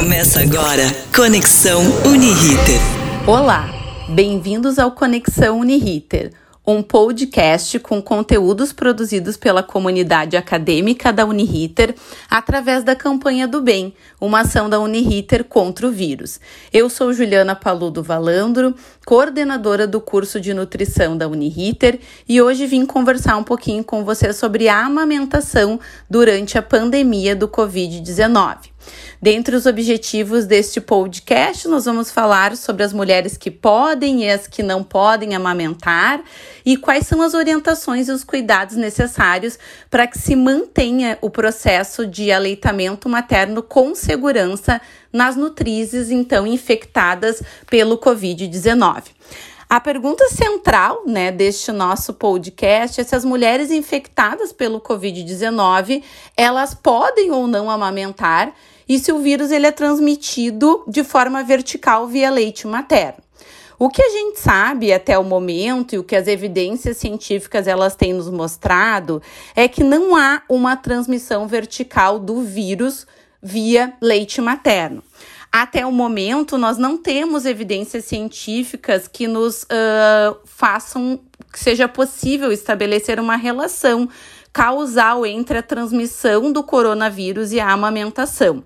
Começa agora Conexão Uniriter. Olá, bem-vindos ao Conexão Uniriter, um podcast com conteúdos produzidos pela comunidade acadêmica da Uniriter através da campanha do bem, uma ação da Uniriter contra o vírus. Eu sou Juliana Paludo Valandro, coordenadora do curso de nutrição da Uniriter, e hoje vim conversar um pouquinho com você sobre a amamentação durante a pandemia do Covid-19. Dentre os objetivos deste podcast, nós vamos falar sobre as mulheres que podem e as que não podem amamentar e quais são as orientações e os cuidados necessários para que se mantenha o processo de aleitamento materno com segurança nas nutrizes então infectadas pelo COVID-19. A pergunta central, né, deste nosso podcast é se as mulheres infectadas pelo COVID-19, elas podem ou não amamentar e se o vírus ele é transmitido de forma vertical via leite materno. O que a gente sabe até o momento e o que as evidências científicas elas têm nos mostrado é que não há uma transmissão vertical do vírus via leite materno. Até o momento, nós não temos evidências científicas que nos uh, façam que seja possível estabelecer uma relação causal entre a transmissão do coronavírus e a amamentação.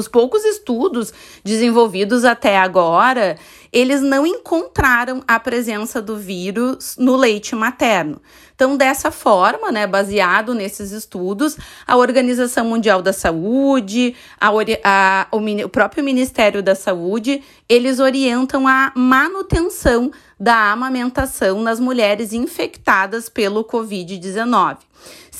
Os poucos estudos desenvolvidos até agora, eles não encontraram a presença do vírus no leite materno. Então, dessa forma, né, baseado nesses estudos, a Organização Mundial da Saúde, a, a, o, o próprio Ministério da Saúde, eles orientam a manutenção da amamentação nas mulheres infectadas pelo Covid-19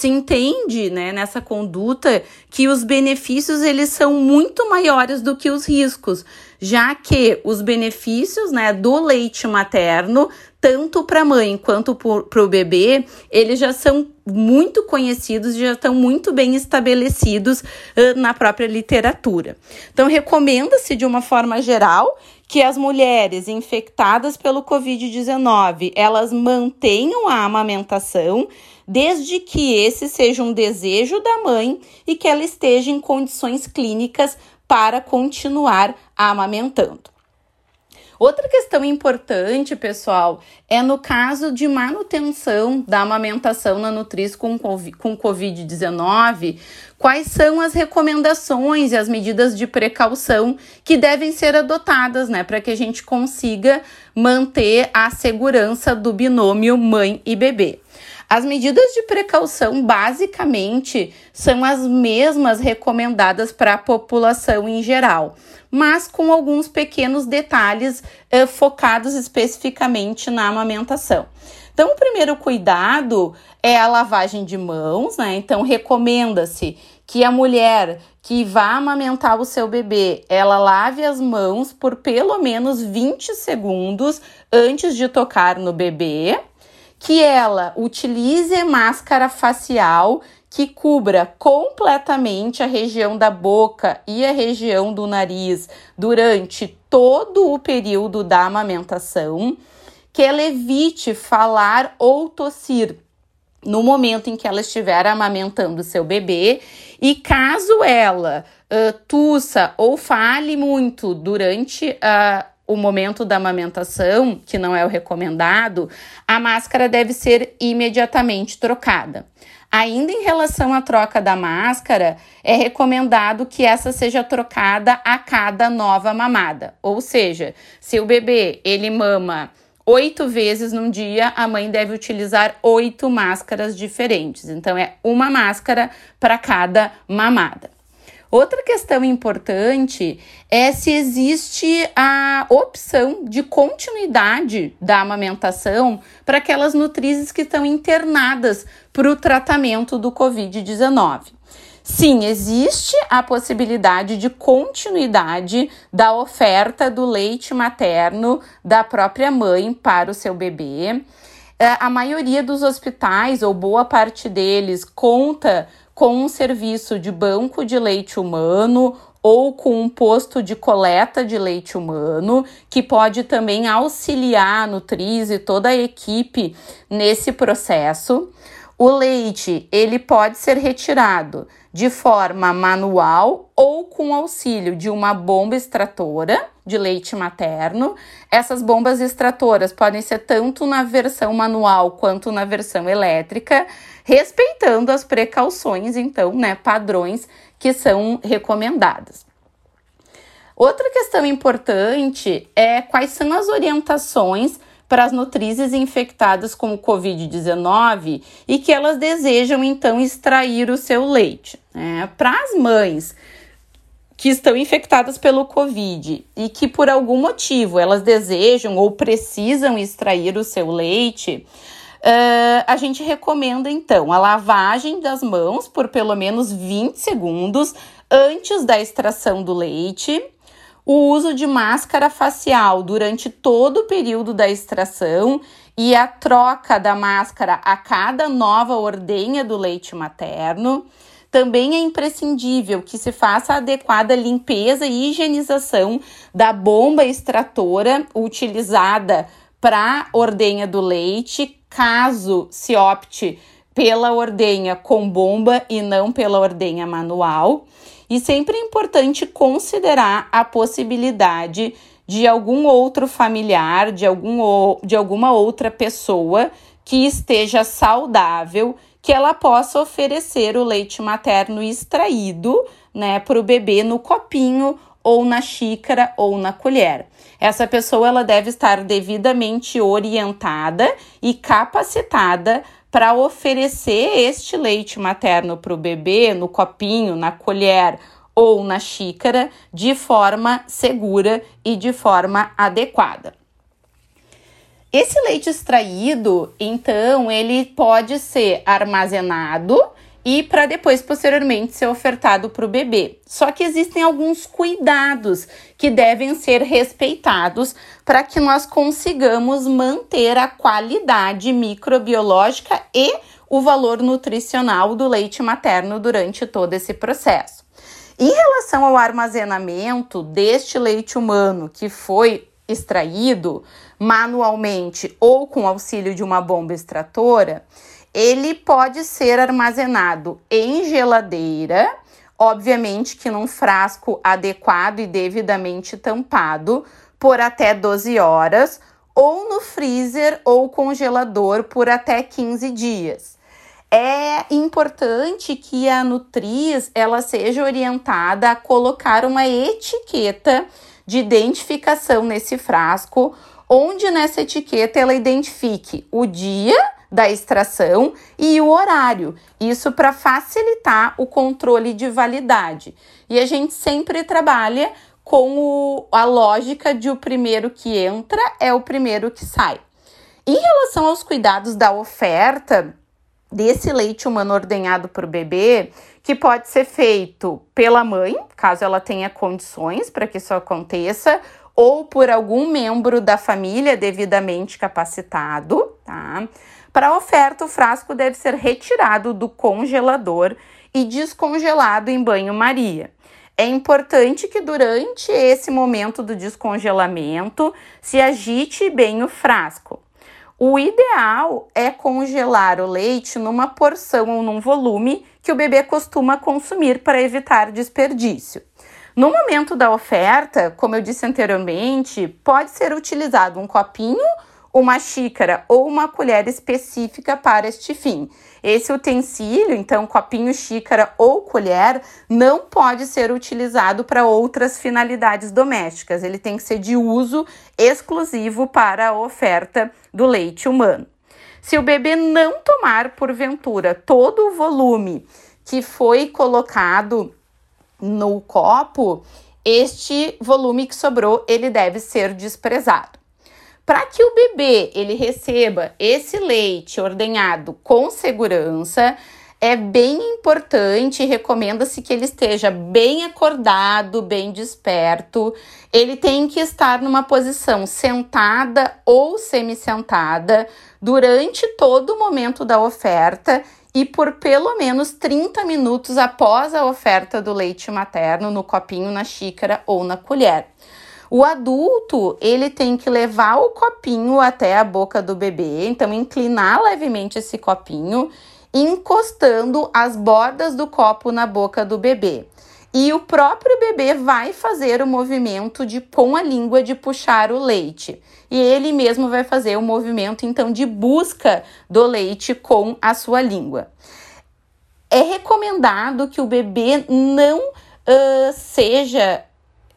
se entende, né, nessa conduta que os benefícios eles são muito maiores do que os riscos, já que os benefícios, né, do leite materno, tanto para a mãe quanto para o bebê, eles já são muito conhecidos, já estão muito bem estabelecidos uh, na própria literatura. Então, recomenda-se de uma forma geral que as mulheres infectadas pelo COVID-19 elas mantenham a amamentação desde que esse seja um desejo da mãe e que ela esteja em condições clínicas para continuar amamentando. Outra questão importante, pessoal, é no caso de manutenção da amamentação na nutriz com, com Covid-19, quais são as recomendações e as medidas de precaução que devem ser adotadas, né, para que a gente consiga manter a segurança do binômio mãe e bebê. As medidas de precaução, basicamente, são as mesmas recomendadas para a população em geral, mas com alguns pequenos detalhes eh, focados especificamente na amamentação. Então, o primeiro cuidado é a lavagem de mãos, né? Então, recomenda-se que a mulher que vá amamentar o seu bebê, ela lave as mãos por pelo menos 20 segundos antes de tocar no bebê que ela utilize máscara facial que cubra completamente a região da boca e a região do nariz durante todo o período da amamentação, que ela evite falar ou tossir no momento em que ela estiver amamentando seu bebê. E caso ela uh, tussa ou fale muito durante a o momento da amamentação, que não é o recomendado, a máscara deve ser imediatamente trocada. Ainda em relação à troca da máscara, é recomendado que essa seja trocada a cada nova mamada. Ou seja, se o bebê ele mama oito vezes num dia, a mãe deve utilizar oito máscaras diferentes. Então, é uma máscara para cada mamada. Outra questão importante é se existe a opção de continuidade da amamentação para aquelas nutrizes que estão internadas para o tratamento do Covid-19. Sim, existe a possibilidade de continuidade da oferta do leite materno da própria mãe para o seu bebê. É, a maioria dos hospitais, ou boa parte deles, conta com um serviço de banco de leite humano ou com um posto de coleta de leite humano, que pode também auxiliar a Nutriz e toda a equipe nesse processo. O leite, ele pode ser retirado de forma manual ou com auxílio de uma bomba extratora de leite materno. Essas bombas extratoras podem ser tanto na versão manual quanto na versão elétrica, respeitando as precauções, então, né, padrões que são recomendadas. Outra questão importante é quais são as orientações para as nutrizes infectadas com o Covid-19 e que elas desejam então extrair o seu leite. Né? Para as mães que estão infectadas pelo Covid e que por algum motivo elas desejam ou precisam extrair o seu leite, uh, a gente recomenda então a lavagem das mãos por pelo menos 20 segundos antes da extração do leite o uso de máscara facial durante todo o período da extração e a troca da máscara a cada nova ordenha do leite materno. Também é imprescindível que se faça a adequada limpeza e higienização da bomba extratora utilizada para ordenha do leite, caso se opte pela ordenha com bomba e não pela ordenha manual. E sempre é importante considerar a possibilidade de algum outro familiar, de, algum, de alguma outra pessoa que esteja saudável, que ela possa oferecer o leite materno extraído, né, para o bebê no copinho ou na xícara ou na colher. Essa pessoa ela deve estar devidamente orientada e capacitada para oferecer este leite materno para o bebê no copinho, na colher ou na xícara de forma segura e de forma adequada. Esse leite extraído, então, ele pode ser armazenado e para depois posteriormente ser ofertado para o bebê. Só que existem alguns cuidados que devem ser respeitados para que nós consigamos manter a qualidade microbiológica e o valor nutricional do leite materno durante todo esse processo. Em relação ao armazenamento deste leite humano que foi extraído manualmente ou com auxílio de uma bomba extratora, ele pode ser armazenado em geladeira, obviamente que num frasco adequado e devidamente tampado por até 12 horas, ou no freezer ou congelador por até 15 dias. É importante que a nutriz ela seja orientada a colocar uma etiqueta de identificação nesse frasco, onde nessa etiqueta ela identifique o dia da extração e o horário. Isso para facilitar o controle de validade. E a gente sempre trabalha com o, a lógica de o primeiro que entra é o primeiro que sai. Em relação aos cuidados da oferta desse leite humano ordenhado para o bebê, que pode ser feito pela mãe, caso ela tenha condições para que isso aconteça, ou por algum membro da família devidamente capacitado, tá? Para a oferta, o frasco deve ser retirado do congelador e descongelado em banho-maria. É importante que durante esse momento do descongelamento se agite bem o frasco. O ideal é congelar o leite numa porção ou num volume que o bebê costuma consumir para evitar desperdício. No momento da oferta, como eu disse anteriormente, pode ser utilizado um copinho uma xícara ou uma colher específica para este fim. Esse utensílio, então copinho, xícara ou colher, não pode ser utilizado para outras finalidades domésticas. Ele tem que ser de uso exclusivo para a oferta do leite humano. Se o bebê não tomar, porventura, todo o volume que foi colocado no copo, este volume que sobrou, ele deve ser desprezado. Para que o bebê ele receba esse leite ordenhado com segurança, é bem importante, recomenda-se que ele esteja bem acordado, bem desperto. Ele tem que estar numa posição sentada ou semi-sentada durante todo o momento da oferta e por pelo menos 30 minutos após a oferta do leite materno no copinho, na xícara ou na colher. O adulto, ele tem que levar o copinho até a boca do bebê, então inclinar levemente esse copinho encostando as bordas do copo na boca do bebê. E o próprio bebê vai fazer o movimento de com a língua de puxar o leite. E ele mesmo vai fazer o movimento então de busca do leite com a sua língua. É recomendado que o bebê não uh, seja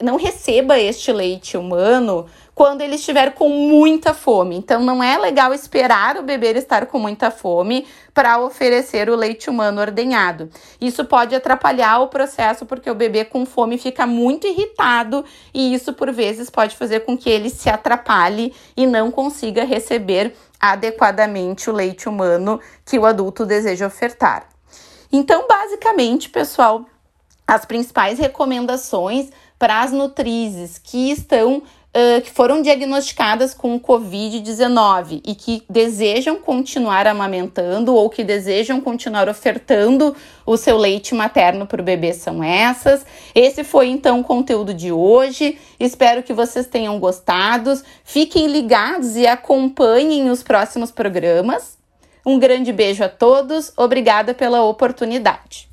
não receba este leite humano quando ele estiver com muita fome. Então, não é legal esperar o bebê estar com muita fome para oferecer o leite humano ordenhado. Isso pode atrapalhar o processo porque o bebê com fome fica muito irritado e isso, por vezes, pode fazer com que ele se atrapalhe e não consiga receber adequadamente o leite humano que o adulto deseja ofertar. Então, basicamente, pessoal, as principais recomendações para as nutrizes que estão Uh, que foram diagnosticadas com Covid-19 e que desejam continuar amamentando ou que desejam continuar ofertando o seu leite materno para o bebê são essas. Esse foi então o conteúdo de hoje. Espero que vocês tenham gostado. Fiquem ligados e acompanhem os próximos programas. Um grande beijo a todos. Obrigada pela oportunidade.